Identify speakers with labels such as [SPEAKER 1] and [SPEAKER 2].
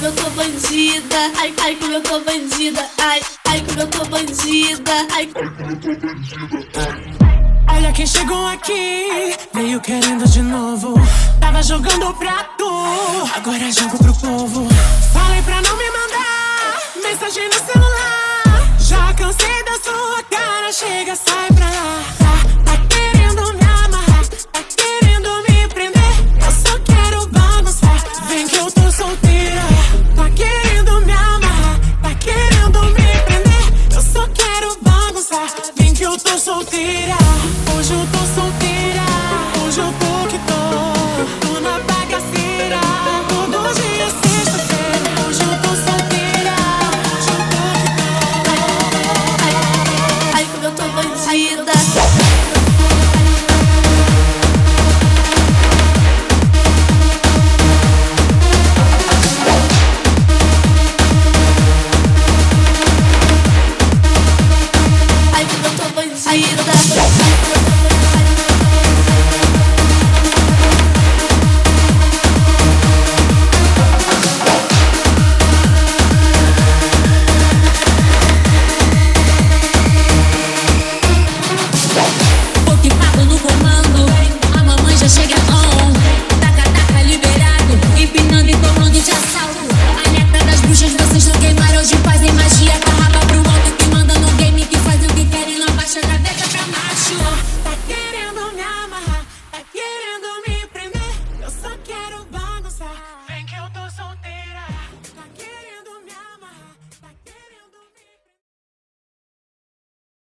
[SPEAKER 1] como eu tô bandida, ai, ai, como eu tô bandida, ai, ai, como eu tô bandida, ai, ai, como eu tô bandida.
[SPEAKER 2] Olha quem chegou aqui, veio querendo de novo. Tava jogando pra tu, agora jogo pro povo. Falei pra não me mandar mensagem no celular. Já cansei da sua cara, chega, sai pra vem que eu tô solteira. Hoje eu tô solteira,